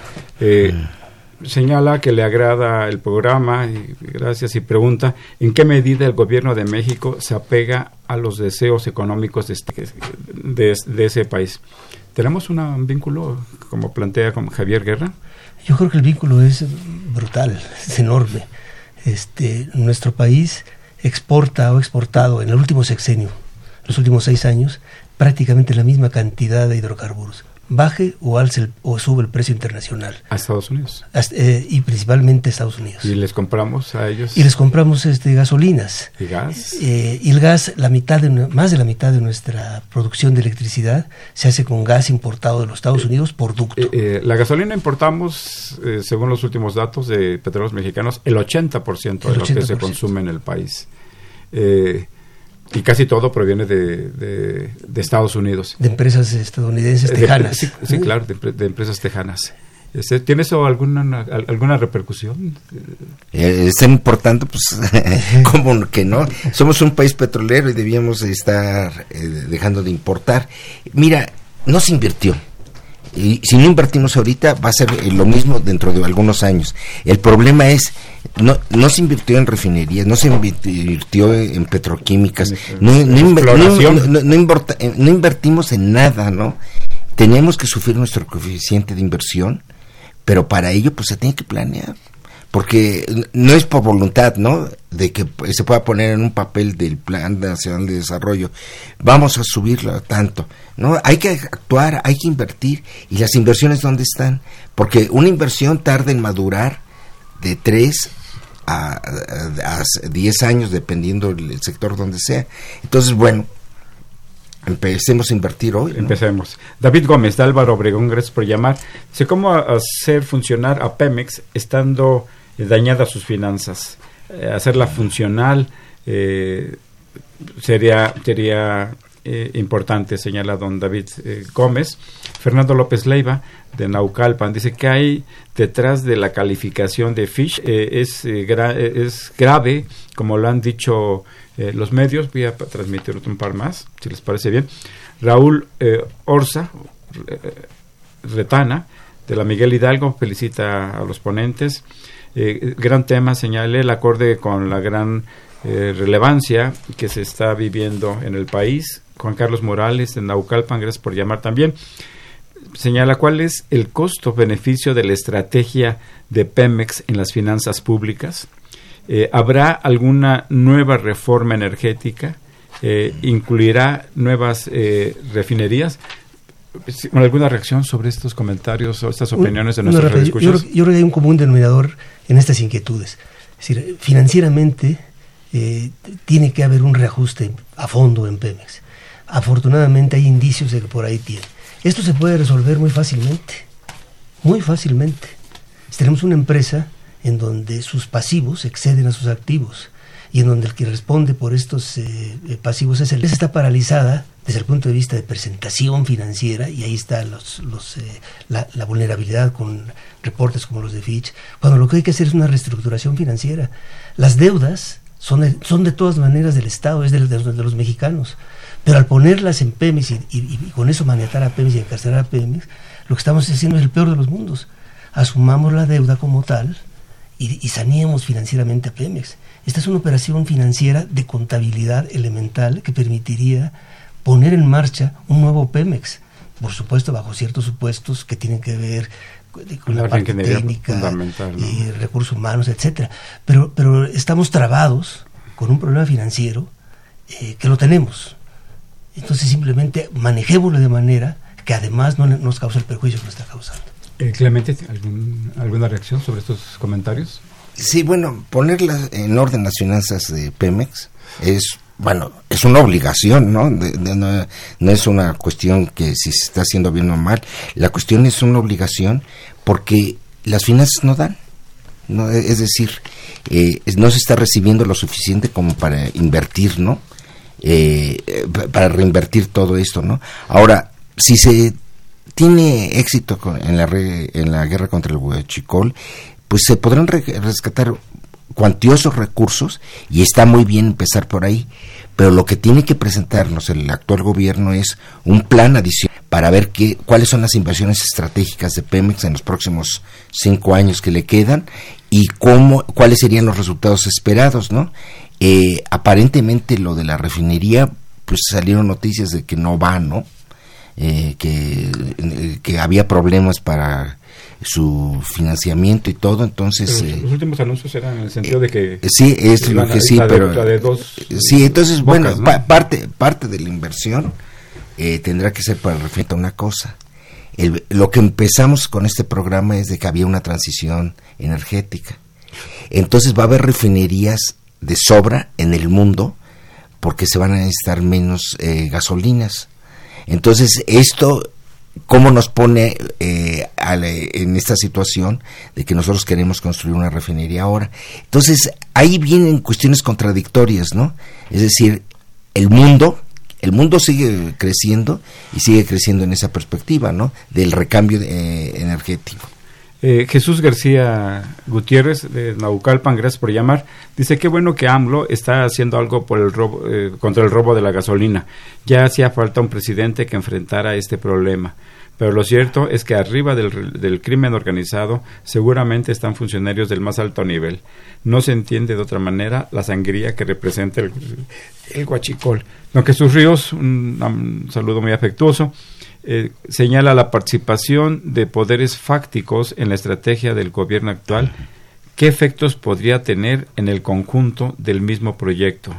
Eh, mm. Señala que le agrada el programa, y gracias, y pregunta en qué medida el gobierno de México se apega a los deseos económicos de, este, de ese país. ¿Tenemos un vínculo, como plantea con Javier Guerra? Yo creo que el vínculo es brutal, es enorme. Este, nuestro país exporta o exportado en el último sexenio, los últimos seis años, prácticamente la misma cantidad de hidrocarburos baje o alce o sube el precio internacional. A Estados Unidos. Eh, y principalmente a Estados Unidos. ¿Y les compramos a ellos? Y les compramos este gasolinas. ¿Y gas? Eh, y el gas, la mitad de, más de la mitad de nuestra producción de electricidad se hace con gas importado de los Estados eh, Unidos por ducto. la gasolina importamos, según los últimos datos de petróleos mexicanos, el 80%, de lo que se consume en el país. Eh, y casi todo proviene de, de, Estados Unidos. De empresas estadounidenses tejanas. sí, claro, de, empresas tejanas. Este, ¿Tiene eso alguna, alguna repercusión? Eh, es importante, pues, [LAUGHS] como que no. Somos un país petrolero y debíamos estar eh, dejando de importar. Mira, no se invirtió y si no invertimos ahorita va a ser eh, lo mismo dentro de algunos años. El problema es, no, no se invirtió en refinerías, no se invirtió en petroquímicas, no, no, invertimos en nada, ¿no? Tenemos que sufrir nuestro coeficiente de inversión, pero para ello pues se tiene que planear porque no es por voluntad, ¿no? De que se pueda poner en un papel del Plan Nacional de Desarrollo, vamos a subirlo tanto, ¿no? Hay que actuar, hay que invertir, y las inversiones, ¿dónde están? Porque una inversión tarda en madurar de tres a, diez años, dependiendo del sector donde sea. Entonces, bueno, Empecemos a invertir hoy. Empecemos. David Gómez, de Álvaro Obregón, gracias por llamar. Sé cómo hacer funcionar a Pemex estando dañadas sus finanzas. Eh, hacerla funcional eh, sería, sería importante, señala don David Gómez. Fernando López Leiva, de Naucalpan, dice que hay detrás de la calificación de Fish. es, es grave, como lo han dicho los medios. Voy a transmitir un par más, si les parece bien. Raúl Orza, Retana, de la Miguel Hidalgo, felicita a los ponentes. Eh, gran tema, señale el acorde con la gran eh, relevancia que se está viviendo en el país. Juan Carlos Morales de Naucalpan, gracias por llamar también. Señala cuál es el costo-beneficio de la estrategia de Pemex en las finanzas públicas. Eh, ¿Habrá alguna nueva reforma energética? ¿Incluirá nuevas refinerías? ¿Alguna reacción sobre estos comentarios o estas opiniones de nuestros yo, yo, creo que hay un común denominador en estas inquietudes. Es decir, financieramente eh, tiene que haber un reajuste a fondo en Pemex. Afortunadamente hay indicios de que por ahí tiene. Esto se puede resolver muy fácilmente, muy fácilmente. Tenemos una empresa en donde sus pasivos exceden a sus activos y en donde el que responde por estos eh, eh, pasivos es el empresa está paralizada desde el punto de vista de presentación financiera y ahí está eh, la, vulnerabilidad con reportes como los de Fitch, cuando lo que hay que hacer es una reestructuración financiera. Las deudas son de, son de todas maneras del Estado, es de, los mexicanos, pero al ponerlas en Pemex y, con eso manejar a Pemex y encarcelar a Pemex, lo que estamos haciendo es el peor de los mundos. Asumamos la deuda como tal y, y financieramente a Pemex. Esta es una operación financiera de contabilidad elemental que permitiría poner en marcha un nuevo Pemex, por supuesto bajo ciertos supuestos que tienen que ver con la, parte técnica y recursos humanos, etcétera. Pero, pero estamos trabados con un problema financiero eh, que lo tenemos. Entonces simplemente manejémoslo de manera que además no nos cause el perjuicio que nos está causando. Eh, Clemente, ¿alguna reacción sobre estos comentarios? Sí, bueno, poner en orden las finanzas de Pemex es, bueno, es una obligación, ¿no? no, es una cuestión que si se está haciendo bien o mal. La cuestión es una obligación porque las finanzas no dan. No, es decir, eh, no se está recibiendo lo suficiente como para invertir, ¿no? Eh, para reinvertir todo esto, ¿no? Ahora, si se tiene éxito en la, en la guerra contra el huachicol, pues se podrán rescatar cuantiosos recursos y está muy bien empezar por ahí, pero lo que tiene que presentarnos el actual gobierno es un plan adicional para ver qué, cuáles son las inversiones estratégicas de Pemex en los próximos cinco años que le quedan y cómo, cuáles serían los resultados esperados, ¿no? Eh, aparentemente lo de la refinería, pues salieron noticias de que no va, ¿no? Eh, que, eh, que había problemas para su financiamiento y todo, entonces... Eh, los últimos anuncios eran en el sentido de que... Eh, sí, es lo que sí, pero... sí, entonces, bueno, parte, parte de la inversión eh, tendrá que ser para referir a una cosa. lo que empezamos con este programa es de que había una transición energética. Entonces va a haber refinerías de sobra en el mundo porque se van a necesitar menos gasolinas. Entonces esto cómo nos pone eh, en esta situación de que nosotros queremos construir una refinería ahora. Entonces, ahí vienen cuestiones contradictorias, ¿no? Es decir, el mundo, el mundo sigue creciendo y sigue creciendo en esa perspectiva, ¿no? Del recambio eh, energético. Eh, Jesús García Gutiérrez de Naucalpan, gracias por llamar. Dice que bueno que AMLO está haciendo algo por el robo, eh, contra el robo de la gasolina. Ya hacía falta un presidente que enfrentara este problema. Pero lo cierto es que arriba del, del, crimen organizado seguramente están funcionarios del más alto nivel. No se entiende de otra manera la sangría que representa el, el guachicol. Don Jesús Ríos, un saludo muy afectuoso. Eh, señala la participación de poderes fácticos en la estrategia del gobierno actual, ¿qué efectos podría tener en el conjunto del mismo proyecto?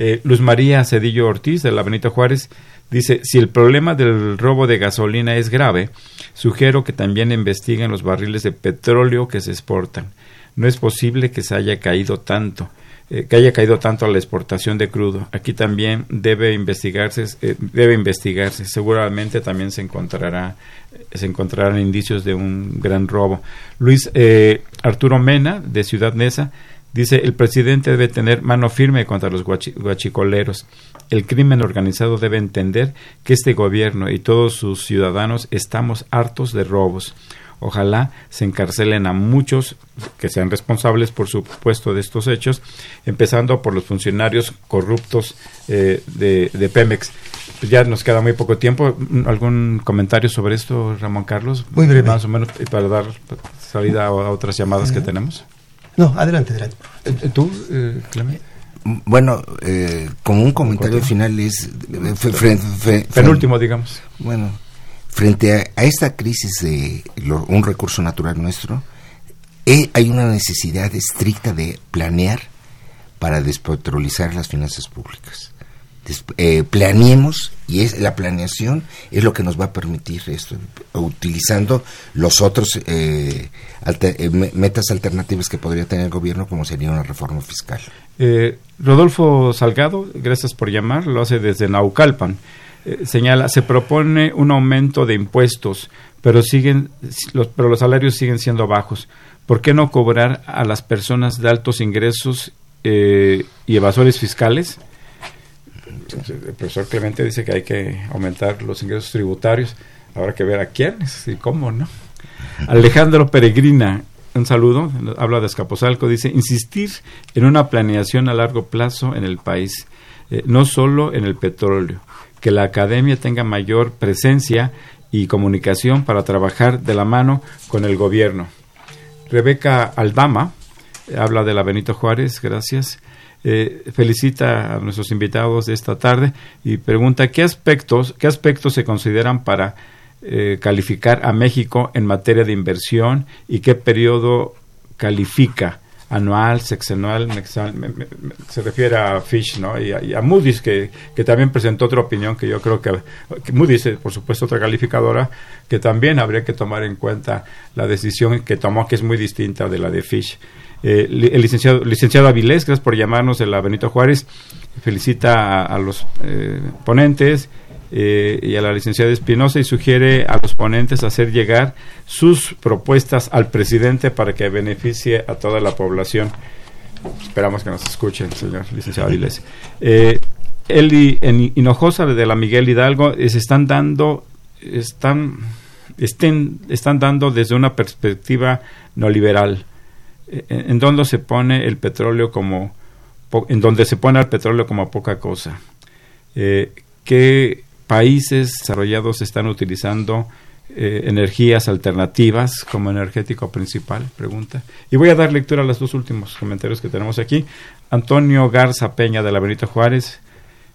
Eh, Luz María Cedillo Ortiz, de la Benito Juárez, dice, si el problema del robo de gasolina es grave, sugiero que también investiguen los barriles de petróleo que se exportan. No es posible que se haya caído tanto. Eh, que haya caído tanto a la exportación de crudo. Aquí también debe investigarse, eh, debe investigarse. Seguramente también se encontrará, se encontrarán indicios de un gran robo. Luis eh, Arturo Mena de Ciudad Neza dice el presidente debe tener mano firme contra los guachicoleros. El crimen organizado debe entender que este gobierno y todos sus ciudadanos estamos hartos de robos. Ojalá se encarcelen a muchos que sean responsables, por supuesto, de estos hechos, empezando por los funcionarios corruptos eh, de, Pemex. Pues ya nos queda muy poco tiempo. ¿Algún comentario sobre esto, Ramón Carlos? Muy breve. Más o menos para dar salida a, otras llamadas que tenemos. No, adelante, adelante. Eh, ¿Tú, eh, Bueno, como un comentario final es... Penúltimo, digamos. Bueno, Frente a, esta crisis de un recurso natural nuestro, eh, hay una necesidad estricta de planear para despetrolizar las finanzas públicas. eh, planeemos y es la planeación es lo que nos va a permitir esto utilizando los otros eh, eh, metas alternativas que podría tener el gobierno como sería una reforma fiscal Rodolfo Salgado gracias por llamar lo hace desde Naucalpan señala se propone un aumento de impuestos pero siguen los, pero los salarios siguen siendo bajos ¿por qué no cobrar a las personas de altos ingresos y evasores fiscales el profesor Clemente dice que hay que aumentar los ingresos tributarios. Habrá que ver a quiénes y cómo, ¿no? Alejandro Peregrina, un saludo, habla de Escaposalco, dice, insistir en una planeación a largo plazo en el país, eh, no solo en el petróleo, que la academia tenga mayor presencia y comunicación para trabajar de la mano con el gobierno. Rebeca Aldama habla de la Benito Juárez, gracias. Eh, felicita a nuestros invitados de esta tarde y pregunta qué aspectos, qué aspectos se consideran para eh, calificar a México en materia de inversión y qué periodo califica anual, sexenal, se refiere a Fish ¿no? y, a, Moody's, que, que, también presentó otra opinión que yo creo que, que, Moody's, eh, por supuesto, otra calificadora, que también habría que tomar en cuenta la decisión que tomó, que es muy distinta de la de Fish. Eh, el licenciado, licenciado Avilés, gracias por llamarnos de la Benito Juárez. Felicita a, los eh, ponentes eh, y a la licenciada Espinosa y sugiere a los ponentes hacer llegar sus propuestas al presidente para que beneficie a toda la población. Esperamos que nos escuchen, señor licenciado Avilés. Eh, él en Hinojosa de la Miguel Hidalgo se están dando, están, estén, están dando desde una perspectiva no liberal en donde se pone el petróleo como en donde se pone el petróleo como poca cosa. Eh, ¿Qué países desarrollados están utilizando eh, energías alternativas como energético principal? Pregunta. Y voy a dar lectura a los dos últimos comentarios que tenemos aquí. Antonio Garza Peña de la Benito Juárez.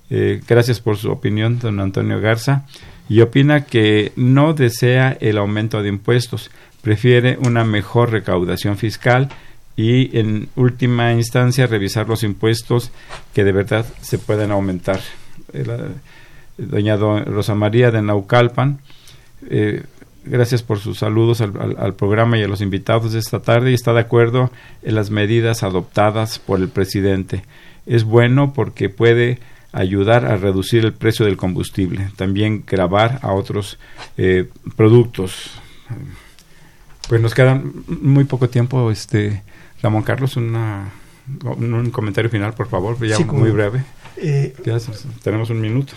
Eh, gracias por su opinión, don Antonio Garza. Y opina que no desea el aumento de impuestos, prefiere una mejor recaudación fiscal y en última instancia revisar los impuestos que de verdad se pueden aumentar. Eh, doña Rosa María de Naucalpan, eh, gracias por sus saludos al, programa y a los invitados de esta tarde y está de acuerdo en las medidas adoptadas por el presidente. Es bueno porque puede ayudar a reducir el precio del combustible, también grabar a otros eh, productos. Pues nos queda muy poco tiempo, este Ramón Carlos, una, un, comentario final, por favor, ya muy breve. Eh, tenemos un minuto.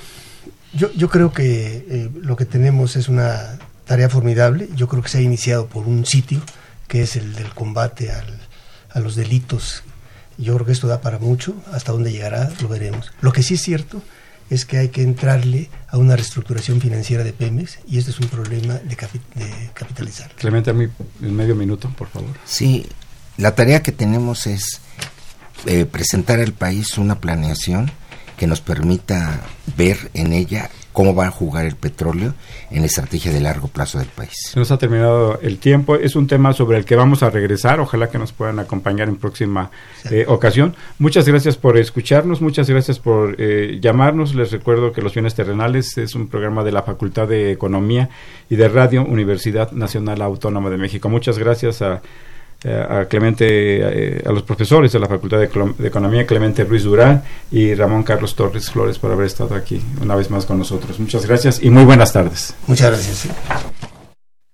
Yo, yo creo que eh, lo que tenemos es una tarea formidable. Yo creo que se ha iniciado por un sitio, que es el del combate al, a los delitos. Yo creo que esto da para mucho. Hasta dónde llegará, lo veremos. Lo que sí es cierto es que hay que entrarle a una reestructuración financiera de Pemex y este es un problema de, de capitalizar. Clemente, a mí en medio minuto, por favor. Sí, la tarea que tenemos es eh, presentar al país una planeación que nos permita ver en ella cómo va a jugar el petróleo en la estrategia de largo plazo del país. Se nos ha terminado el tiempo. Es un tema sobre el que vamos a regresar. Ojalá que nos puedan acompañar en próxima eh, ocasión. Muchas gracias por escucharnos. Muchas gracias por eh, llamarnos. Les recuerdo que Los Bienes Terrenales es un programa de la Facultad de Economía y de Radio Universidad Nacional Autónoma de México. Muchas gracias a a Clemente, eh, a los profesores de la Facultad de, Economía, Clemente Ruiz Durán y Ramón Carlos Torres Flores por haber estado aquí una vez más con nosotros. Muchas gracias y muy buenas tardes. Muchas gracias.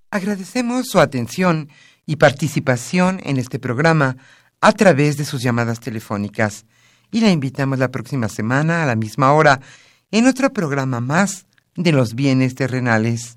Agradecemos su atención y participación en este programa a través de sus llamadas telefónicas y la invitamos la próxima semana a la misma hora en otro programa más de los bienes terrenales.